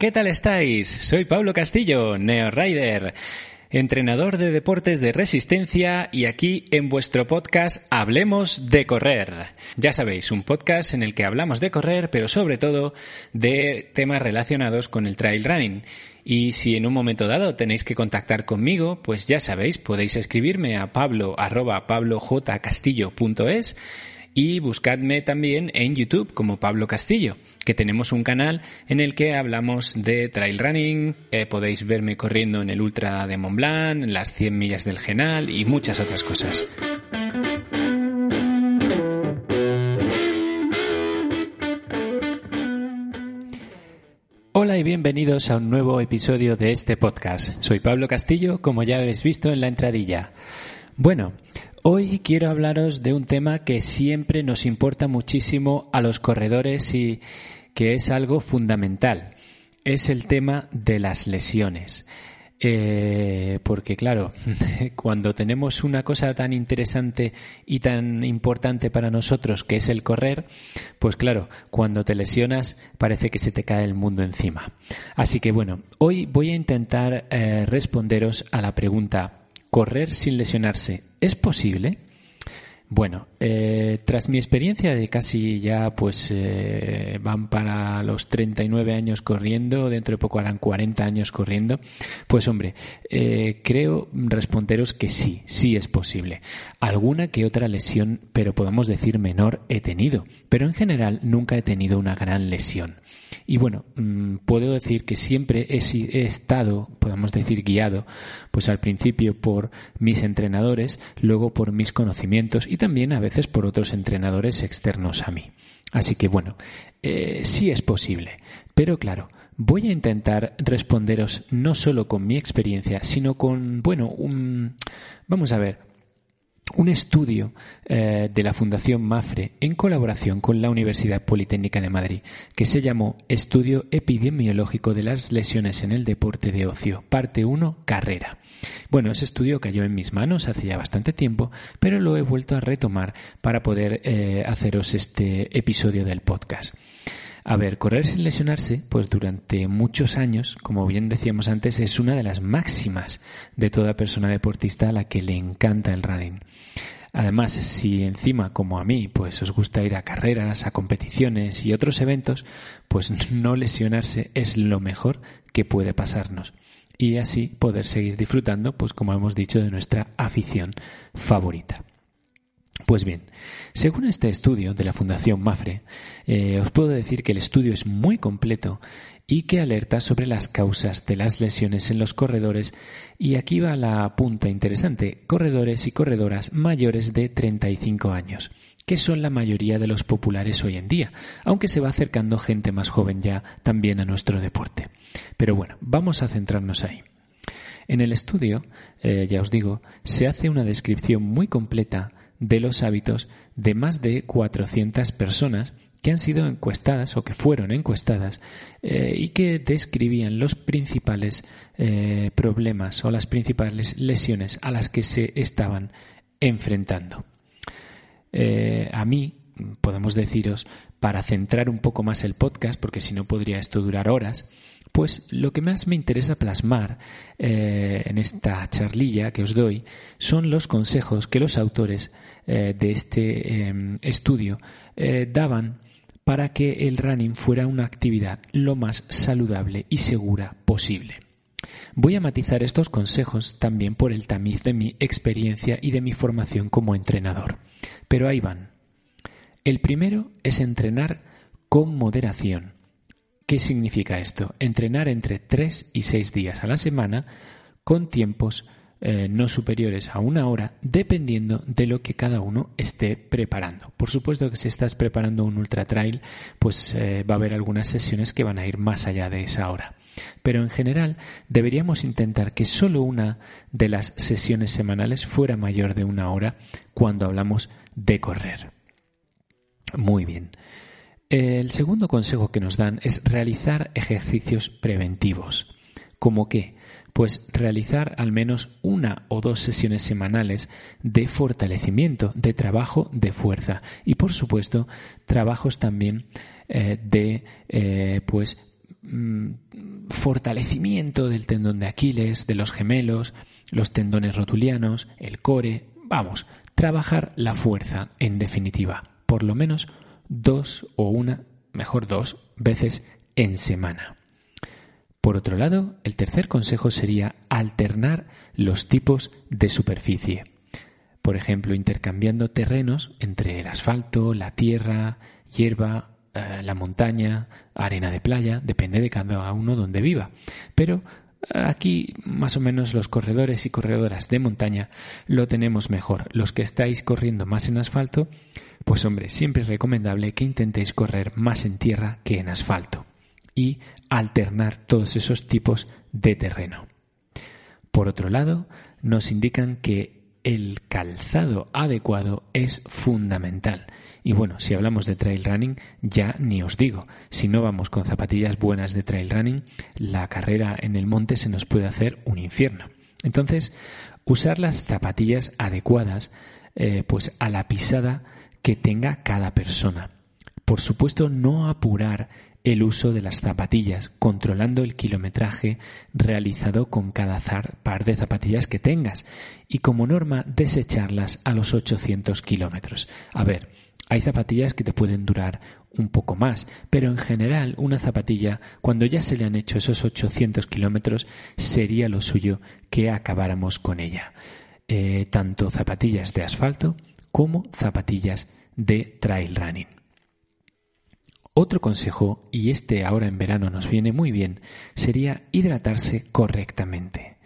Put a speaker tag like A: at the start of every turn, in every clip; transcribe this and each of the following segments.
A: ¿qué tal estáis? Soy Pablo Castillo, Neo Rider, entrenador de deportes de resistencia y aquí en vuestro podcast Hablemos de correr. Ya sabéis, un podcast en el que hablamos de correr, pero sobre todo de temas relacionados con el trail running. Y si en un momento dado tenéis que contactar conmigo, pues ya sabéis, podéis escribirme a pablo pablojcastillo.es y buscadme también en YouTube como Pablo Castillo, que tenemos un canal en el que hablamos de trail running, eh, podéis verme corriendo en el Ultra de Mont Blanc, en las 100 millas del Genal y muchas otras cosas. Hola y bienvenidos a un nuevo episodio de este podcast. Soy Pablo Castillo, como ya habéis visto en la entradilla. Bueno, Hoy quiero hablaros de un tema que siempre nos importa muchísimo a los corredores y que es algo fundamental. Es el tema de las lesiones. Eh, porque claro, cuando tenemos una cosa tan interesante y tan importante para nosotros que es el correr, pues claro, cuando te lesionas parece que se te cae el mundo encima. Así que bueno, hoy voy a intentar eh, responderos a la pregunta ¿Correr sin lesionarse es posible? Bueno, eh, tras mi experiencia de casi ya, pues eh, van para los 39 años corriendo, dentro de poco harán 40 años corriendo, pues hombre, eh, creo responderos que sí, sí es posible. Alguna que otra lesión, pero podemos decir menor, he tenido, pero en general nunca he tenido una gran lesión. Y bueno, mm, puedo decir que siempre he, estado, podemos decir, guiado, pues al principio por mis entrenadores, luego por mis conocimientos y también a veces por otros entrenadores externos a mí. Así que bueno, eh, sí es posible. Pero claro, voy a intentar responderos no solo con mi experiencia, sino con, bueno, un, vamos a ver, un estudio eh, de la Fundación Mafre en colaboración con la Universidad Politécnica de Madrid, que se llamó Estudio Epidemiológico de las Lesiones en el Deporte de Ocio, parte 1, carrera. Bueno, ese estudio cayó en mis manos hace ya bastante tiempo, pero lo he vuelto a retomar para poder eh, haceros este episodio del podcast. A ver, correr sin lesionarse, pues durante muchos años, como bien decíamos antes, es una de las máximas de toda persona deportista a la que le encanta el running. Además, si encima, como a mí, pues os gusta ir a carreras, a competiciones y otros eventos, pues no lesionarse es lo mejor que puede pasarnos. Y así poder seguir disfrutando, pues como hemos dicho, de nuestra afición favorita. Pues bien, según este estudio de la Fundación Mafre, eh, os puedo decir que el estudio es muy completo y que alerta sobre las causas de las lesiones en los corredores y aquí va la punta interesante, corredores y corredoras mayores de 35 años, que son la mayoría de los populares hoy en día, aunque se va acercando gente más joven ya también a nuestro deporte. Pero bueno, vamos a centrarnos ahí. En el estudio, eh, ya os digo, se hace una descripción muy completa de los hábitos de más de 400 personas que han sido encuestadas o que fueron encuestadas eh, y que describían los principales eh, problemas o las principales lesiones a las que se estaban enfrentando. Eh, a mí, podemos deciros, para centrar un poco más el podcast, porque si no podría esto durar horas, pues lo que más me interesa plasmar eh, en esta charlilla que os doy son los consejos que los autores eh, de este em, estudio eh, daban para que el running fuera una actividad lo más saludable y segura posible. Voy a matizar estos consejos también por el tamiz de mi experiencia y de mi formación como entrenador. Pero ahí van. El primero es entrenar con moderación ¿Qué significa esto? Entrenar entre 3 y 6 días a la semana con tiempos eh, no superiores a una hora, dependiendo de lo que cada uno esté preparando. Por supuesto que si estás preparando un ultra trail, pues eh, va a haber algunas sesiones que van a ir más allá de esa hora. Pero en general deberíamos intentar que solo una de las sesiones semanales fuera mayor de una hora cuando hablamos de correr. Muy bien. El segundo consejo que nos dan es realizar ejercicios preventivos. ¿Cómo qué? Pues realizar al menos una o dos sesiones semanales de fortalecimiento, de trabajo de fuerza y por supuesto trabajos también eh, de eh, pues mm, fortalecimiento del tendón de Aquiles, de los gemelos, los tendones rotulianos, el core, vamos, trabajar la fuerza en definitiva, por lo menos dos o una, mejor dos veces en semana. Por otro lado, el tercer consejo sería alternar los tipos de superficie. Por ejemplo, intercambiando terrenos entre el asfalto, la tierra, hierba, eh, la montaña, arena de playa, depende de cada uno donde viva. Pero aquí más o menos los corredores y corredoras de montaña lo tenemos mejor. Los que estáis corriendo más en asfalto, pues hombre, siempre es recomendable que intentéis correr más en tierra que en asfalto y alternar todos esos tipos de terreno. Por otro lado, nos indican que el calzado adecuado es fundamental. Y bueno, si hablamos de trail running, ya ni os digo. Si no vamos con zapatillas buenas de trail running, la carrera en el monte se nos puede hacer un infierno. Entonces, usar las zapatillas adecuadas, eh, pues a la pisada que tenga cada persona. Por supuesto, no apurar el uso de las zapatillas, controlando el kilometraje realizado con cada par de zapatillas que tengas y como norma desecharlas a los 800 kilómetros. A ver, hay zapatillas que te pueden durar un poco más, pero en general una zapatilla, cuando ya se le han hecho esos 800 kilómetros, sería lo suyo que acabáramos con ella. Eh, tanto zapatillas de asfalto como zapatillas de trail running. Otro consejo, y este ahora en verano nos viene muy bien, sería hidratarse correctamente.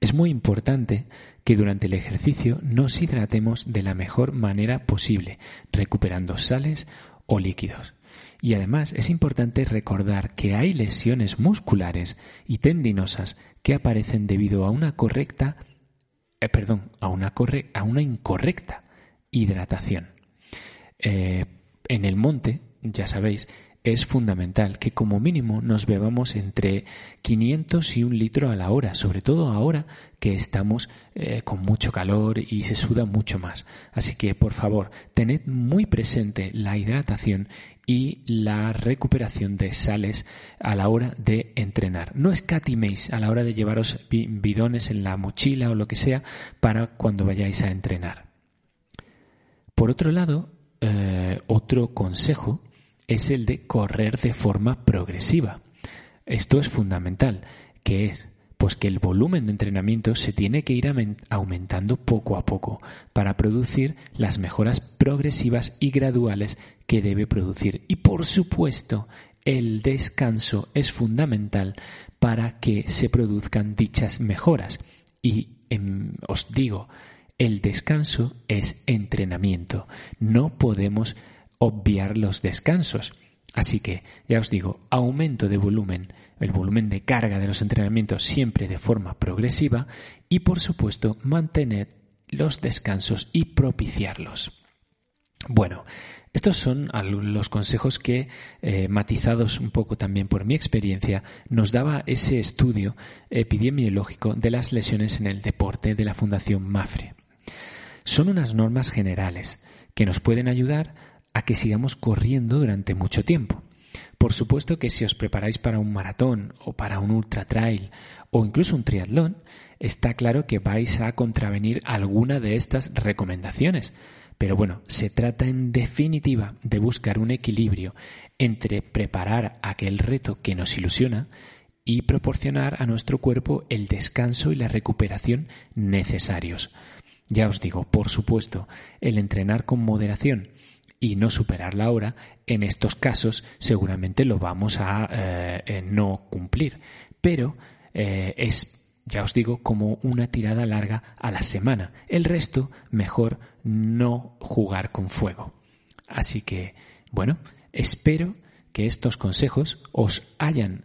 A: Es muy importante que durante el ejercicio nos hidratemos de la mejor manera posible, recuperando sales o líquidos. Y además es importante recordar que hay lesiones musculares y tendinosas que aparecen debido a una correcta, eh, perdón, a una, incorrecta hidratación. Eh, en el monte ya sabéis, es fundamental que como mínimo nos bebamos entre 500 y un litro a la hora, sobre todo ahora que estamos eh, con mucho calor y se suda mucho más. Así que, por favor, tened muy presente la hidratación y la recuperación de sales a la hora de entrenar. No escatiméis a la hora de llevaros bidones en la mochila o lo que sea para cuando vayáis a entrenar. Por otro lado, eh, otro consejo es el de correr de forma progresiva. Esto es fundamental, que es pues que el volumen de entrenamiento se tiene que ir aumentando poco a poco para producir las mejoras progresivas y graduales que debe producir. Y por supuesto, el descanso es fundamental para que se produzcan dichas mejoras. Y em, os digo, el descanso es entrenamiento. No podemos obviar los descansos. Así que, ya os digo, aumento de volumen, el volumen de carga de los entrenamientos siempre de forma progresiva y, por supuesto, mantener los descansos y propiciarlos. Bueno, estos son los consejos que, eh, matizados un poco también por mi experiencia, nos daba ese estudio epidemiológico de las lesiones en el deporte de la Fundación Mafre. Son unas normas generales que nos pueden ayudar a que sigamos corriendo durante mucho tiempo. Por supuesto que si os preparáis para un maratón o para un ultra trail o incluso un triatlón, está claro que vais a contravenir alguna de estas recomendaciones. Pero bueno, se trata en definitiva de buscar un equilibrio entre preparar aquel reto que nos ilusiona y proporcionar a nuestro cuerpo el descanso y la recuperación necesarios. Ya os digo, por supuesto, el entrenar con moderación y no superar la hora, en estos casos seguramente lo vamos a eh, eh, no cumplir. Pero eh, es, ya os digo, como una tirada larga a la semana. El resto, mejor no jugar con fuego. Así que, bueno, espero que estos consejos os hayan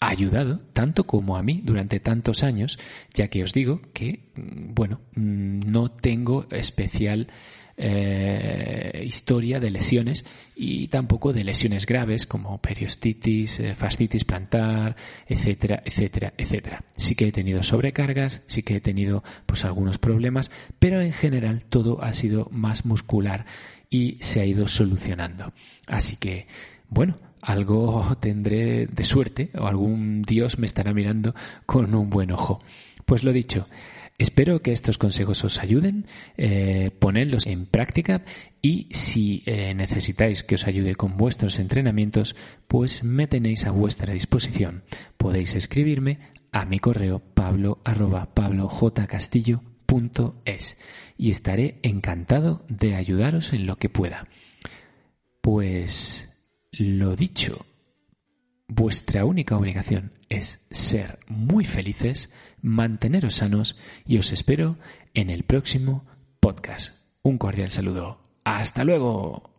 A: ayudado tanto como a mí durante tantos años, ya que os digo que, mm, bueno, mm, no tengo especial eh, historia de lesiones y tampoco de lesiones graves como periostitis, eh, fascitis plantar, etcétera, etcétera, etcétera. Sí que he tenido sobrecargas, sí que he tenido pues algunos problemas, pero en general todo ha sido más muscular y se ha ido solucionando. Así que, bueno, algo tendré de suerte o algún Dios me estará mirando con un buen ojo. Pues lo dicho, Espero que estos consejos os ayuden, eh, ponedlos en práctica y si eh, necesitáis que os ayude con vuestros entrenamientos, pues me tenéis a vuestra disposición. Podéis escribirme a mi correo pablo y estaré encantado de ayudaros en lo que pueda. Pues lo dicho, vuestra única obligación es ser muy felices, manteneros sanos y os espero en el próximo podcast. Un cordial saludo. Hasta luego.